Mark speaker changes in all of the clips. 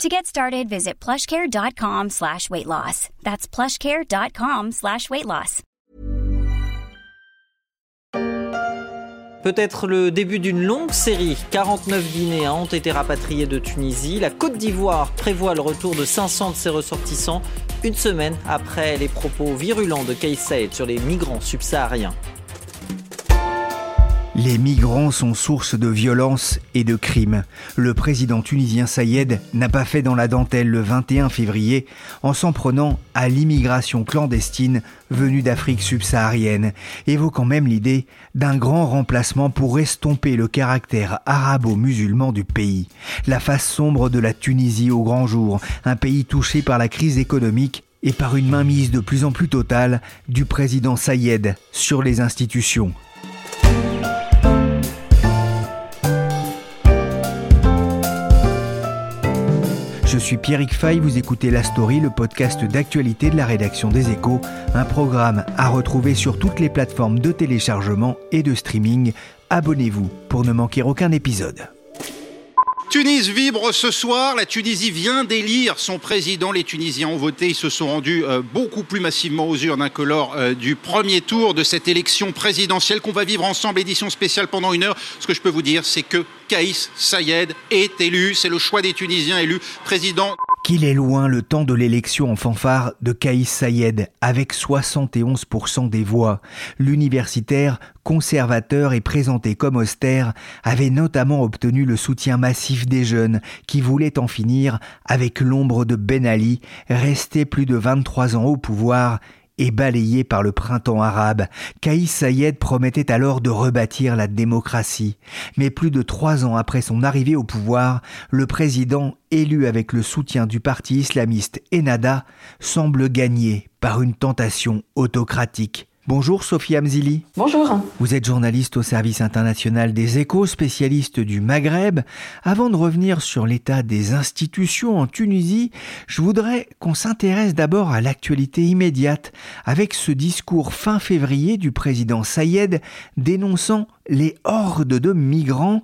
Speaker 1: To get started, visit plushcare.com slash weight loss. That's plushcare.com slash weight loss.
Speaker 2: Peut-être le début d'une longue série. 49 Guinéens ont été rapatriés de Tunisie. La Côte d'Ivoire prévoit le retour de 500 de ses ressortissants une semaine après les propos virulents de Kais Saïd sur les migrants subsahariens.
Speaker 3: Les migrants sont source de violence et de crimes. Le président tunisien Sayed n'a pas fait dans la dentelle le 21 février en s'en prenant à l'immigration clandestine venue d'Afrique subsaharienne, évoquant même l'idée d'un grand remplacement pour estomper le caractère arabo-musulman du pays. La face sombre de la Tunisie au grand jour, un pays touché par la crise économique et par une mainmise de plus en plus totale du président Sayed sur les institutions. Je suis Pierrick Fay, vous écoutez La Story, le podcast d'actualité de la rédaction des Échos, un programme à retrouver sur toutes les plateformes de téléchargement et de streaming. Abonnez-vous pour ne manquer aucun épisode.
Speaker 4: Tunis vibre ce soir. La Tunisie vient d'élire son président. Les Tunisiens ont voté. Ils se sont rendus euh, beaucoup plus massivement aux urnes que lors euh, du premier tour de cette élection présidentielle qu'on va vivre ensemble, édition spéciale pendant une heure. Ce que je peux vous dire, c'est que Kaïs Sayed est élu. C'est le choix des Tunisiens élus président
Speaker 3: qu'il est loin le temps de l'élection en fanfare de Kaïs Sayed, avec 71% des voix. L'universitaire, conservateur et présenté comme austère, avait notamment obtenu le soutien massif des jeunes qui voulaient en finir avec l'ombre de Ben Ali, resté plus de 23 ans au pouvoir et balayé par le printemps arabe, Kaïs Sayed promettait alors de rebâtir la démocratie. Mais plus de trois ans après son arrivée au pouvoir, le président, élu avec le soutien du parti islamiste Ennahda, semble gagné par une tentation autocratique. Bonjour Sophie Amzili.
Speaker 5: Bonjour.
Speaker 3: Vous êtes journaliste au service international des échos, spécialiste du Maghreb. Avant de revenir sur l'état des institutions en Tunisie, je voudrais qu'on s'intéresse d'abord à l'actualité immédiate avec ce discours fin février du président Sayed dénonçant les hordes de migrants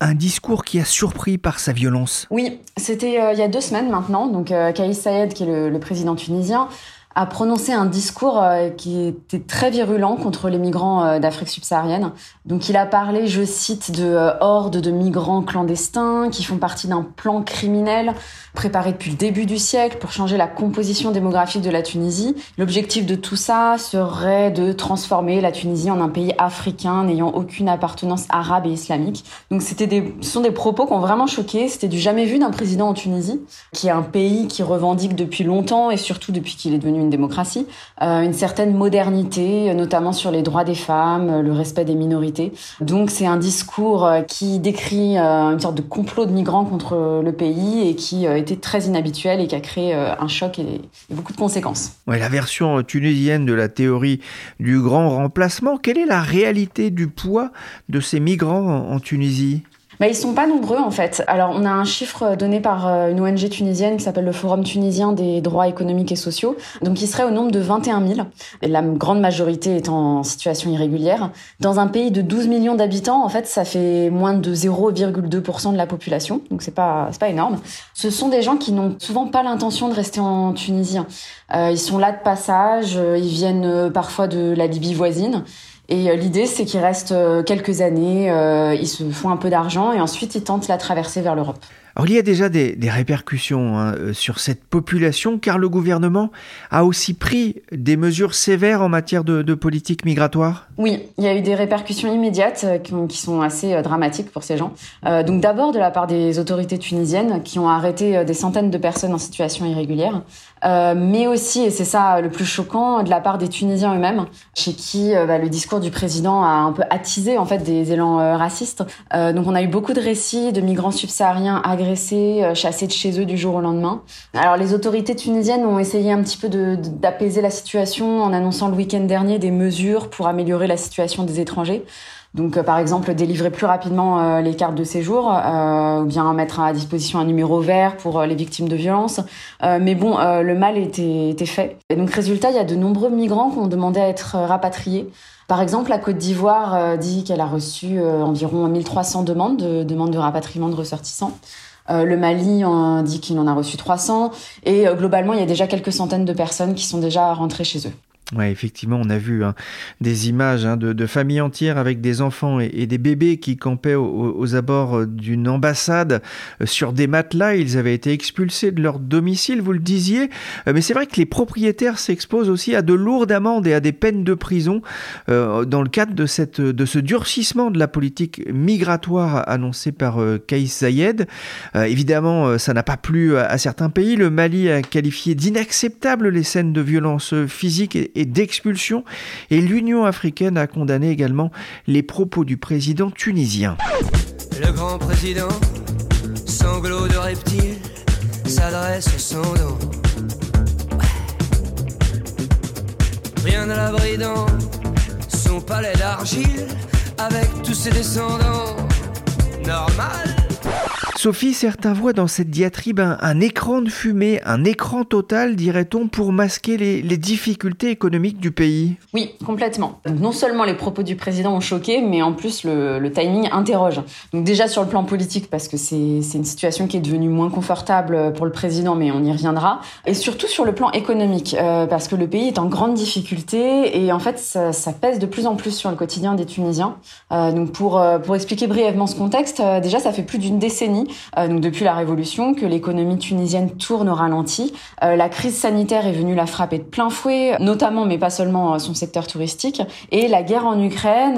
Speaker 3: un discours qui a surpris par sa violence.
Speaker 5: Oui, c'était euh, il y a deux semaines maintenant. Donc, euh, Sayed, qui est le président tunisien, a prononcé un discours euh, qui était très virulent contre les migrants euh, d'Afrique subsaharienne. Donc il a parlé, je cite, de euh, hordes de migrants clandestins qui font partie d'un plan criminel préparé depuis le début du siècle pour changer la composition démographique de la Tunisie. L'objectif de tout ça serait de transformer la Tunisie en un pays africain n'ayant aucune appartenance arabe et islamique. Donc c'était ce sont des propos qui ont vraiment choqué. C'était du jamais vu d'un président en Tunisie, qui est un pays qui revendique depuis longtemps et surtout depuis qu'il est devenu une démocratie, euh, une certaine modernité, notamment sur les droits des femmes, le respect des minorités. Donc c'est un discours euh, qui décrit euh, une sorte de complot de migrants contre le pays et qui était très inhabituel et qui a créé un choc et, beaucoup de conséquences.
Speaker 3: La version tunisienne de la théorie du grand remplacement, quelle est la réalité du poids de ces migrants en Tunisie?
Speaker 5: Bah, ils sont pas nombreux en fait. Alors on a un chiffre donné par euh, une ONG tunisienne qui s'appelle le Forum tunisien des droits économiques et sociaux. Donc il serait au nombre de 21 000. Et la grande majorité est en situation irrégulière. Dans un pays de 12 millions d'habitants, en fait, ça fait moins de 0,2% de la population. Donc c'est pas pas énorme. Ce sont des gens qui n'ont souvent pas l'intention de rester en Tunisie. Euh, ils sont là de passage. Euh, ils viennent parfois de la Libye voisine. Et euh, l'idée, c'est qu'ils restent euh, quelques années, euh, ils se font un peu d'argent et ensuite ils tentent la traversée vers l'Europe.
Speaker 3: Alors il y a déjà des, répercussions hein, sur cette population car le gouvernement a aussi pris des mesures sévères en matière de, politique migratoire?
Speaker 5: Oui, il y a eu des répercussions immédiates qui, sont assez dramatiques pour ces gens. donc d'abord de la part des autorités tunisiennes qui ont arrêté des centaines de personnes en situation irrégulière. Euh, mais aussi, et c'est ça le plus choquant, de la part des Tunisiens eux-mêmes, chez qui euh, bah, le discours du président a un peu attisé en fait des élans euh, racistes. donc on a eu beaucoup de récits de migrants subsahariens agressés, chassés de chez eux du jour au lendemain. Alors les autorités tunisiennes ont essayé un petit peu d'apaiser la situation en annonçant le week-end dernier des mesures pour améliorer la situation des étrangers. Donc, euh, par exemple, délivrer plus rapidement euh, les cartes de séjour, euh, ou bien mettre à disposition un numéro vert pour les victimes de violences. mais bon, le mal était, était fait. Et donc, résultat, il y a de nombreux migrants qui ont demandé à être rapatriés. Par exemple, la Côte d'Ivoire dit qu'elle a reçu environ 1300 demandes de, demandes de rapatriement de ressortissants. le Mali en dit qu'il en a reçu 300 et globalement il y a déjà quelques centaines de personnes qui sont déjà rentrées chez eux.
Speaker 3: Ouais, effectivement, on a vu hein, des images hein, de, familles entières avec des enfants et, des bébés qui campaient aux, abords euh, d'une ambassade euh, sur des matelas. Ils avaient été expulsés de leur domicile, vous le disiez. Euh, mais c'est vrai que les propriétaires s'exposent aussi à de lourdes amendes et à des peines de prison dans le cadre de, ce durcissement de la politique migratoire annoncée par Kais Zayed. évidemment, ça n'a pas plu à, certains pays. Le Mali a qualifié d'inacceptables les scènes de violence physique et d'expulsion et l'Union africaine a condamné également les propos du président tunisien.
Speaker 6: Le grand président, sanglot de reptile, s'adresse au son Rien à l'abri dans son palais d'argile, avec tous ses descendants. Normal
Speaker 3: Sophie, certains voient dans cette diatribe un, écran de fumée, un écran total, dirait-on, pour masquer les, difficultés économiques du pays.
Speaker 5: Oui, complètement. non seulement les propos du président ont choqué, mais en plus le, timing interroge. Donc déjà sur le plan politique, parce que c'est une situation qui est devenue moins confortable pour le président, mais on y reviendra. Et surtout sur le plan économique, euh, parce que le pays est en grande difficulté et en fait ça, pèse de plus en plus sur le quotidien des Tunisiens. Euh, donc pour, euh, pour expliquer brièvement ce contexte, déjà ça fait plus d'une décennie euh, depuis la Révolution, que l'économie tunisienne tourne au ralenti. Euh, la crise sanitaire est venue la frapper de plein fouet, notamment, mais pas seulement, euh, son secteur touristique. Et la guerre en Ukraine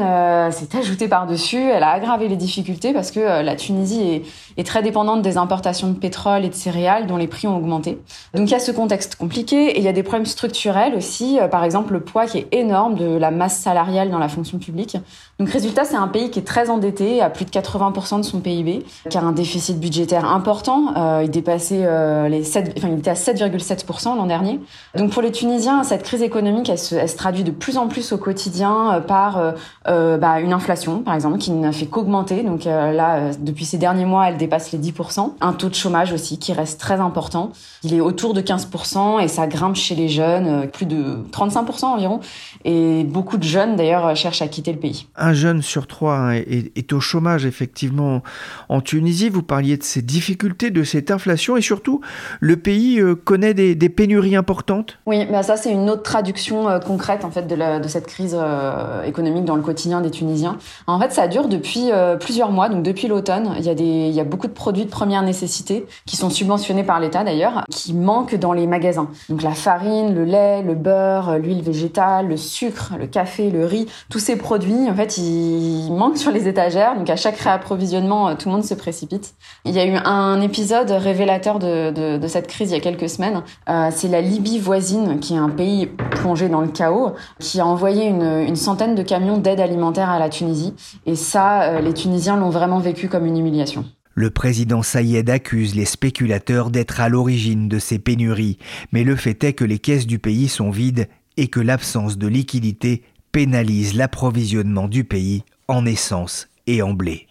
Speaker 5: s'est ajoutée par-dessus. Elle a aggravé les difficultés parce que la Tunisie est, est, très dépendante des importations de pétrole et de céréales dont les prix ont augmenté. Donc il y a ce contexte compliqué et il y a des problèmes structurels aussi. Par exemple, le poids qui est énorme de la masse salariale dans la fonction publique. Donc résultat, c'est un pays qui est très endetté, à plus de 80% de son PIB, qui a un déficit budgétaire important. Euh, il dépassait euh, les 7, enfin, il était à 7,7% l'an dernier. Donc pour les Tunisiens, cette crise économique, elle se, elle se traduit de plus en plus au quotidien euh, par euh, bah, une inflation, par exemple, qui n'a fait qu'augmenter. Donc là, depuis ces derniers mois, elle dépasse les 10%. Un taux de chômage aussi qui reste très important. Il est autour de 15% et ça grimpe chez les jeunes, plus de 35% environ. Et beaucoup de jeunes, d'ailleurs, cherchent à quitter le pays
Speaker 3: un jeune sur trois hein, est, au chômage effectivement en Tunisie. Vous parliez de ces difficultés, de cette inflation et surtout le pays euh, connaît des, pénuries importantes.
Speaker 5: Oui, bah ça c'est une autre traduction euh, concrète en fait de, cette crise euh, économique dans le quotidien des Tunisiens. En fait, ça dure depuis plusieurs mois, donc depuis l'automne. Il il y a beaucoup de produits de première nécessité qui sont subventionnés par l'État d'ailleurs, qui manquent dans les magasins. Donc la farine, le lait, le beurre, l'huile végétale, le sucre, le café, le riz, tous ces produits en fait il manque sur les étagères. Donc à chaque réapprovisionnement, euh, tout le monde se précipite. Il y a eu un épisode révélateur de, cette crise il y a quelques semaines. Euh, c'est la Libye voisine, qui est un pays plongé dans le chaos, qui a envoyé une, centaine de camions d'aide alimentaire à la Tunisie. Et ça, euh, les Tunisiens l'ont vraiment vécu comme une humiliation.
Speaker 3: Le président Sayed accuse les spéculateurs d'être à l'origine de ces pénuries, mais le fait est que les caisses du pays sont vides et que l'absence de liquidité pénalise l'approvisionnement du pays en essence et en blé.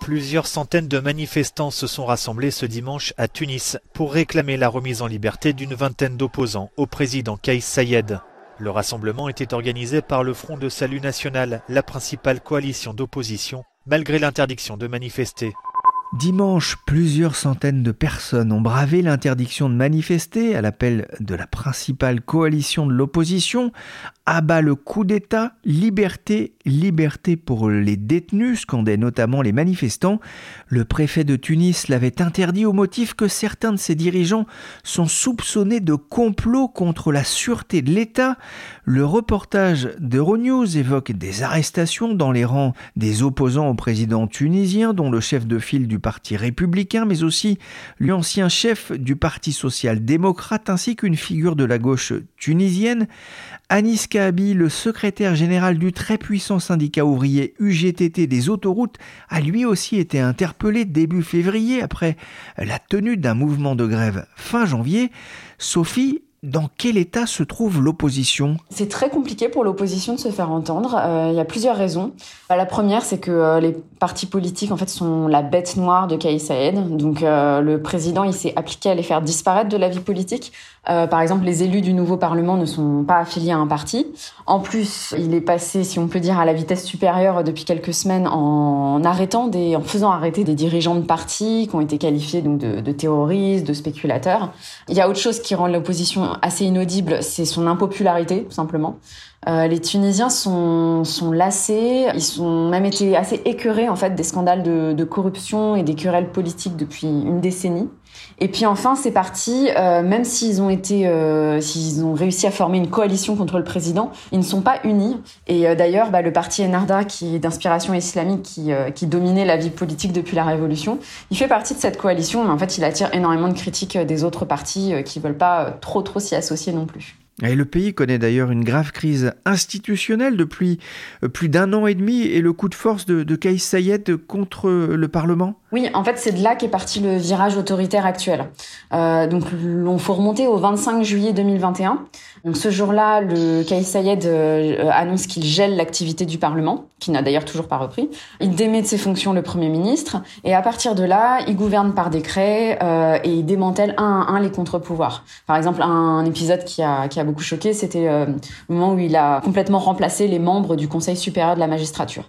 Speaker 7: Plusieurs centaines de manifestants se sont rassemblés ce dimanche à Tunis pour réclamer la remise en liberté d'une vingtaine d'opposants au président Kais Sayed. Le rassemblement était organisé par le Front de Salut National, la principale coalition d'opposition, malgré l'interdiction de manifester.
Speaker 3: Dimanche, plusieurs centaines de personnes ont bravé l'interdiction de manifester à l'appel de la principale coalition de l'opposition, abat le coup d'État, liberté, liberté pour les détenus, scandaient notamment les manifestants. Le préfet de Tunis l'avait interdit au motif que certains de ses dirigeants sont soupçonnés de complot contre la sûreté de l'État. Le reportage d'Euronews évoque des arrestations dans les rangs des opposants au président tunisien, dont le chef de file du parti républicain, mais aussi l'ancien chef du parti social-démocrate, ainsi qu'une figure de la gauche tunisienne. Anis Le secrétaire général du très puissant syndicat ouvrier UGTT des autoroutes, a lui aussi été interpellé début février après la tenue d'un mouvement de grève fin janvier. Sophie, dans quel état se trouve l'opposition?
Speaker 5: C'est très compliqué pour l'opposition de se faire entendre. Euh, il y a plusieurs raisons. Bah, la première, c'est que euh, les partis politiques en fait sont la bête noire de Kais Saïd. Donc euh, le président, il s'est appliqué à les faire disparaître de la vie politique. Par exemple, les élus du nouveau parlement ne sont pas affiliés à un parti. En plus, il est passé, si on peut dire, à la vitesse supérieure depuis quelques semaines en arrêtant des, en faisant arrêter des dirigeants de partis qui ont été qualifiés donc de, de terroristes, de spéculateurs. Il y a autre chose qui rend l'opposition assez inaudible, c'est son impopularité, tout simplement. Euh, les Tunisiens sont, sont lassés, ils sont même été assez écœurés en fait des scandales de, de corruption et des querelles politiques depuis une décennie. Et puis enfin, ces partis, euh, même s'ils ont été, euh, s'ils ont réussi à former une coalition contre le président, ils ne sont pas unis. Et euh, d'ailleurs, bah, le parti Ennahda, qui est d'inspiration islamique, qui, qui dominait la vie politique depuis la Révolution, il fait partie de cette coalition, mais en fait, il attire énormément de critiques des autres partis qui veulent pas trop trop s'y associer non plus.
Speaker 3: Et le pays connaît d'ailleurs une grave crise institutionnelle depuis plus d'un an et demi et le coup de force de, de Kais Sayed contre le Parlement?
Speaker 5: Oui, en fait, c'est de là qu'est parti le virage autoritaire actuel. Euh, donc, on faut remonter au 25 juillet 2021. Donc, ce jour-là, le Kais Sayed euh, annonce qu'il gèle l'activité du Parlement, qui n'a d'ailleurs toujours pas repris. Il démet de ses fonctions le Premier ministre et à partir de là, il gouverne par décret euh, et il démantèle un à un les contre-pouvoirs. Par exemple, un, épisode qui a, qui a beaucoup choqué, c'était euh, le moment où il a complètement remplacé les membres du Conseil supérieur de la magistrature.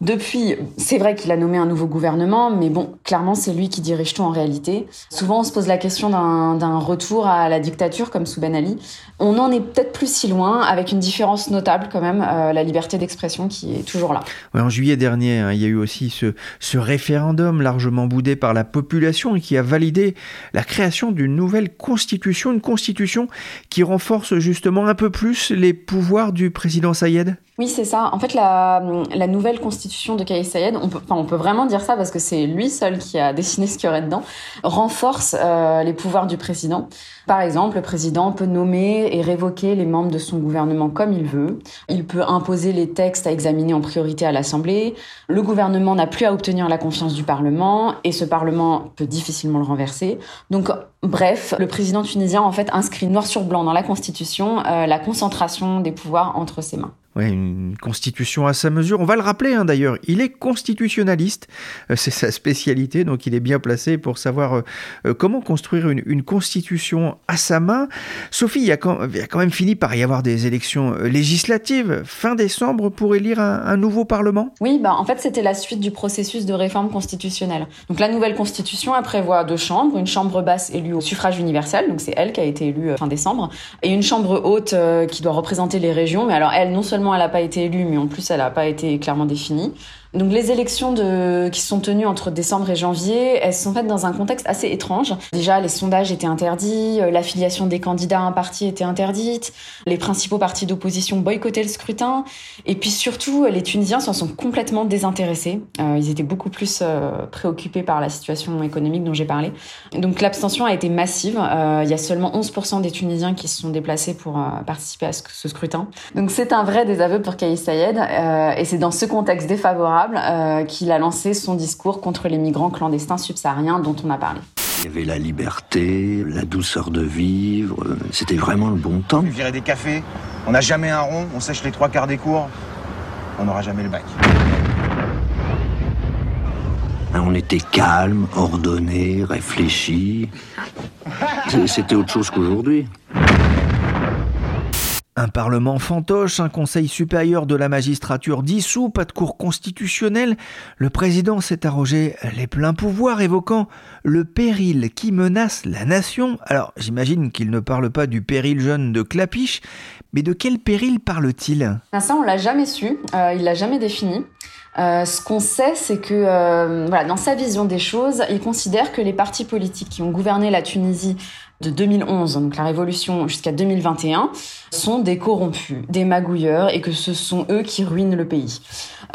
Speaker 5: Depuis, c'est vrai qu'il a nommé un nouveau gouvernement, mais bon, clairement, c'est lui qui dirige tout en réalité. Souvent, on se pose la question d'un retour à la dictature comme sous Ben Ali. On n'en est peut-être plus si loin, avec une différence notable quand même, euh, la liberté d'expression qui est toujours là.
Speaker 3: En juillet dernier, hein, il y a eu aussi ce, ce référendum largement boudé par la population et qui a validé la création d'une nouvelle constitution, une constitution qui renforce justement un peu plus les pouvoirs du président Sayed
Speaker 5: oui, c'est ça. En fait, la, la nouvelle constitution de Kais Sayed, on peut, enfin, on peut vraiment dire ça parce que c'est lui seul qui a dessiné ce qu'il y aurait dedans, renforce euh, les pouvoirs du président. Par exemple, le président peut nommer et révoquer les membres de son gouvernement comme il veut. Il peut imposer les textes à examiner en priorité à l'Assemblée. Le gouvernement n'a plus à obtenir la confiance du Parlement et ce Parlement peut difficilement le renverser. Donc, bref, le président tunisien en fait inscrit noir sur blanc dans la Constitution euh, la concentration des pouvoirs entre ses mains.
Speaker 3: Ouais, une constitution à sa mesure. On va le rappeler hein, d'ailleurs, il est constitutionnaliste, euh, c'est sa spécialité, donc il est bien placé pour savoir euh, euh, comment construire une, constitution à sa main. Sophie, il y, a quand, même fini par y avoir des élections législatives. Fin décembre pour élire un, un nouveau Parlement?
Speaker 5: Oui, bah, en fait c'était la suite du processus de réforme constitutionnelle. Donc la nouvelle constitution elle prévoit deux chambres, une chambre basse élue au suffrage universel, donc c'est elle qui a été élue fin décembre, et une chambre haute qui doit représenter les régions, mais alors elle non seulement elle n'a pas été élue, mais en plus elle n'a pas été clairement définie. Donc les élections de, qui sont tenues entre décembre et janvier, elles sont faites dans un contexte assez étrange. Déjà, les sondages étaient interdits, euh, l'affiliation des candidats à un parti était interdite, les principaux partis d'opposition boycottaient le scrutin, et puis surtout, les Tunisiens s'en sont complètement désintéressés. Euh, ils étaient beaucoup plus euh, préoccupés par la situation économique dont j'ai parlé. Donc l'abstention a été massive. Il y a seulement 11% des Tunisiens qui se sont déplacés pour participer à ce, scrutin. Donc c'est un vrai désaveu pour Kais Sayed, et c'est dans ce contexte défavorable euh, qu'il a lancé son discours contre les migrants clandestins subsahariens dont on a parlé.
Speaker 8: Il y avait la liberté, la douceur de vivre, c'était vraiment le bon temps.
Speaker 9: Virer des cafés, on n'a jamais un rond, on sèche les trois quarts des cours, on n'aura jamais le bac.
Speaker 8: On était calme, ordonné, réfléchi. C'était autre chose qu'aujourd'hui.
Speaker 3: Un parlement fantoche, un conseil supérieur de la magistrature dissous, pas de cour constitutionnelle, le président s'est arrogé les pleins pouvoirs évoquant le péril qui menace la nation. Alors j'imagine qu'il ne parle pas du péril jeune de Clapiche, mais de quel péril parle-t-il?
Speaker 5: Ça on l'a jamais su, euh, il l'a jamais défini. Euh, ce qu'on sait, c'est que euh, voilà, dans sa vision des choses, il considère que les partis politiques qui ont gouverné la Tunisie de 2011, donc la révolution jusqu'à 2021, sont des corrompus, des magouilleurs, et que ce sont eux qui ruinent le pays.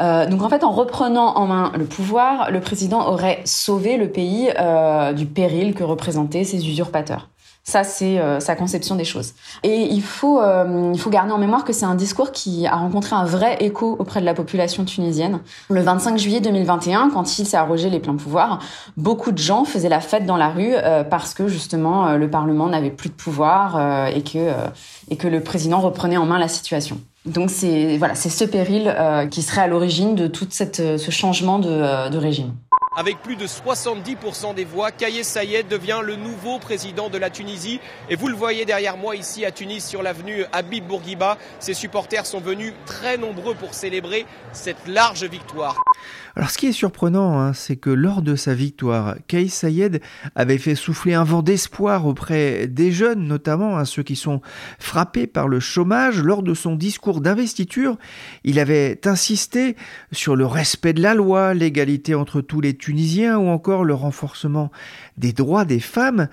Speaker 5: Euh, donc en fait, en reprenant en main le pouvoir, le président aurait sauvé le pays euh, du péril que représentaient ces usurpateurs. Ça, c'est euh, sa conception des choses. Et il faut, euh, il faut garder en mémoire que c'est un discours qui a rencontré un vrai écho auprès de la population tunisienne. Le 25 juillet 2021, quand il s'est arrogé les pleins pouvoirs, beaucoup de gens faisaient la fête dans la rue euh, parce que justement le Parlement n'avait plus de pouvoir et que et que le président reprenait en main la situation. Donc c'est voilà, c'est ce péril qui serait à l'origine de tout ce changement de, de régime.
Speaker 10: Avec plus de 70% des voix, Kayes Sayed devient le nouveau président de la Tunisie. Et vous le voyez derrière moi ici à Tunis sur l'avenue Habib Bourguiba. Ses supporters sont venus très nombreux pour célébrer cette large victoire.
Speaker 3: Alors ce qui est surprenant, hein, c'est que lors de sa victoire, Kais Sayed avait fait souffler un vent d'espoir auprès des jeunes, notamment hein, ceux qui sont frappés par le chômage. Lors de son discours d'investiture, il avait insisté sur le respect de la loi, l'égalité entre tous les Tunisiens ou encore le renforcement des droits des femmes.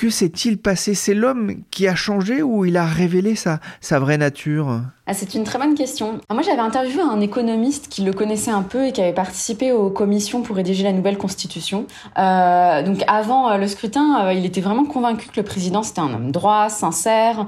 Speaker 3: Que s'est-il passé? C'est l'homme qui a changé ou il a révélé sa, vraie nature?
Speaker 5: Ah, c'est une très bonne question. moi, j'avais interviewé un économiste qui le connaissait un peu et qui avait participé aux commissions pour rédiger la nouvelle constitution. Euh, donc, avant euh, le scrutin, euh, il était vraiment convaincu que le président c'était un homme droit, sincère,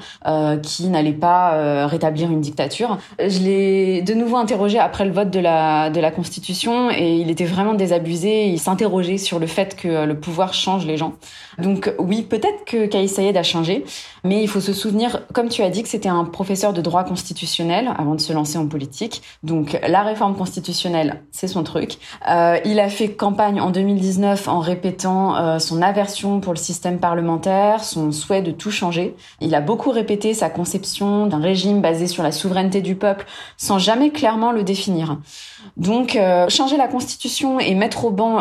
Speaker 5: qui n'allait pas rétablir une dictature. Je l'ai de nouveau interrogé après le vote de la constitution et il était vraiment désabusé. Il s'interrogeait sur le fait que le pouvoir change les gens. Donc, oui, peut-être que Kais Sayed a changé, mais il faut se souvenir, comme tu as dit, que c'était un professeur de droit constitutionnel avant de se lancer en politique. Donc la réforme constitutionnelle, c'est son truc. Euh, il a fait campagne en 2019 en répétant euh, son aversion pour le système parlementaire, son souhait de tout changer. Il a beaucoup répété sa conception d'un régime basé sur la souveraineté du peuple sans jamais clairement le définir. Donc euh, changer la constitution et mettre au banc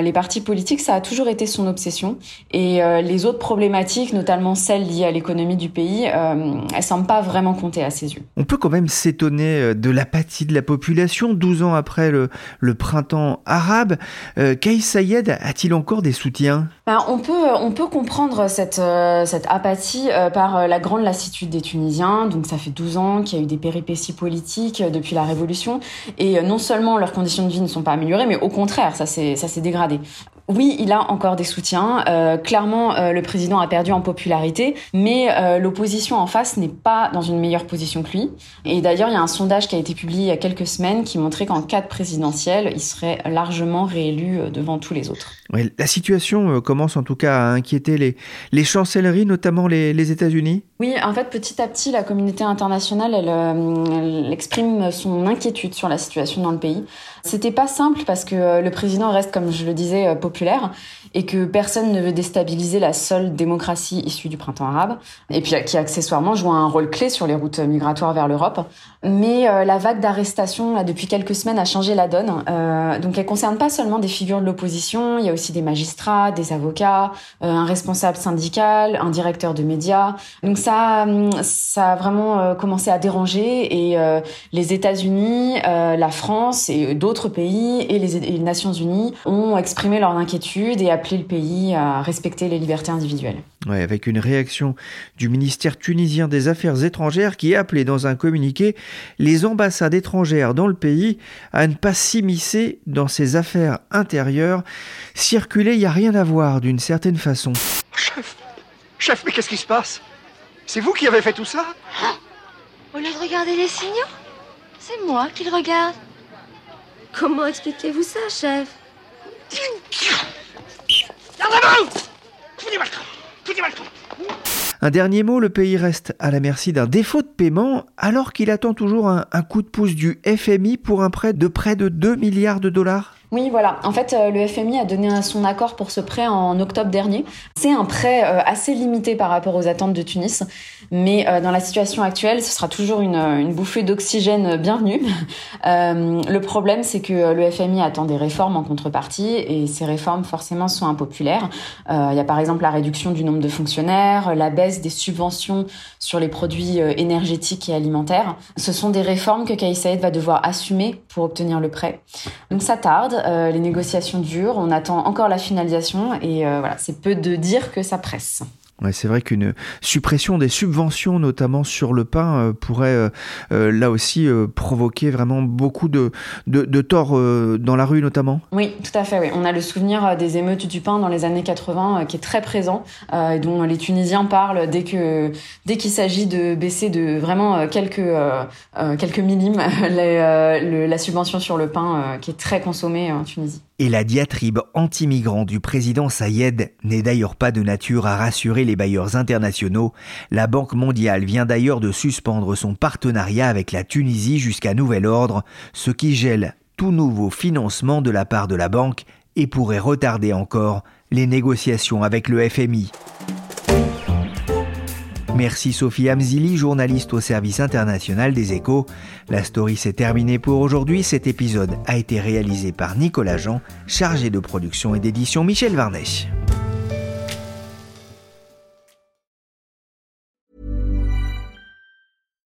Speaker 5: les partis politiques, ça a toujours été son obsession. Et les autres problématiques, notamment celles liées à l'économie du pays, elles semblent pas vraiment compter à ses yeux.
Speaker 3: On peut quand même s'étonner de l'apathie de la population 12 ans après le, le printemps arabe. Euh, Kais Sayed a-t-il encore des soutiens?
Speaker 5: Ben, on, peut, on peut comprendre cette, cette apathie par la grande lassitude des Tunisiens. Donc ça fait 12 ans qu'il y a eu des péripéties politiques depuis la Révolution. Et non seulement leurs conditions de vie ne sont pas améliorées, mais au contraire, ça s'est dégradé. Oui, il a encore des soutiens. Euh, clairement, euh, le président a perdu en popularité, mais euh, l'opposition en face n'est pas dans une meilleure position que lui. Et d'ailleurs, il y a un sondage qui a été publié il y a quelques semaines qui montrait qu'en cas de présidentielle, il serait largement réélu devant tous les autres.
Speaker 3: La situation commence en tout cas à inquiéter les, chancelleries, notamment les, États-Unis.
Speaker 5: Oui, en fait, petit à petit, la communauté internationale, elle, elle, exprime son inquiétude sur la situation dans le pays. C'était pas simple parce que le président reste, comme je le disais, populaire et que personne ne veut déstabiliser la seule démocratie issue du printemps arabe et puis qui accessoirement joue un rôle clé sur les routes migratoires vers l'Europe. Mais euh, la vague d'arrestations depuis quelques semaines a changé la donne. Euh, donc elle concerne pas seulement des figures de l'opposition, il y a aussi des magistrats, des avocats, euh, un responsable syndical, un directeur de médias. Donc ça, ça a vraiment commencé à déranger et les États-Unis, la France et d'autres pays et les, et les Nations Unies ont exprimé leur inquiétude et appelé le pays à respecter les libertés individuelles.
Speaker 3: Ouais, avec une réaction du ministère tunisien des Affaires étrangères qui a appelé dans un communiqué les ambassades étrangères dans le pays à ne pas s'immiscer dans ses affaires intérieures. Circuler, il n'y a rien à voir d'une certaine façon.
Speaker 11: Chef, chef, mais qu'est-ce qui se passe? C'est vous qui avez fait tout ça?
Speaker 12: Au lieu de regarder les signaux, c'est moi qui le regarde. Comment expliquez-vous ça, chef?
Speaker 3: Un dernier mot, le pays reste à la merci d'un défaut de paiement alors qu'il attend toujours un, un, coup de pouce du FMI pour un prêt de près de 2 milliards de dollars.
Speaker 5: Oui, voilà. En fait, euh, le FMI a donné son accord pour ce prêt en octobre dernier. C'est un prêt euh, assez limité par rapport aux attentes de Tunis, mais euh, dans la situation actuelle, ce sera toujours une, une bouffée d'oxygène bienvenue. le problème, c'est que le FMI attend des réformes en contrepartie, et ces réformes, forcément, sont impopulaires. Il y a par exemple la réduction du nombre de fonctionnaires, la baisse des subventions sur les produits énergétiques et alimentaires. Ce sont des réformes que Saïd va devoir assumer pour obtenir le prêt. Donc ça tarde. Euh, les négociations durent, on attend encore la finalisation et euh, voilà, c'est peu de dire que ça presse
Speaker 3: c'est vrai qu'une suppression des subventions, notamment sur le pain, euh, pourrait euh, euh, là aussi provoquer vraiment beaucoup de, de, torts dans la rue, notamment.
Speaker 5: Oui, tout à fait. Oui. On a le souvenir des émeutes du pain dans les années 80 qui est très présent et dont les Tunisiens parlent dès que dès qu'il s'agit de baisser de vraiment quelques quelques millimes la subvention sur le pain qui est très consommée en Tunisie.
Speaker 3: Et la diatribe anti-migrant du président Sayed n'est d'ailleurs pas de nature à rassurer les bailleurs internationaux. La Banque mondiale vient d'ailleurs de suspendre son partenariat avec la Tunisie jusqu'à nouvel ordre, ce qui gèle tout nouveau financement de la part de la banque et pourrait retarder encore les négociations avec le FMI. Merci Sophie Amzili, journaliste au service international des échos. La story s'est terminée pour aujourd'hui. Cet épisode a été réalisé par Nicolas Jean, chargé de production et d'édition Michel Varnet.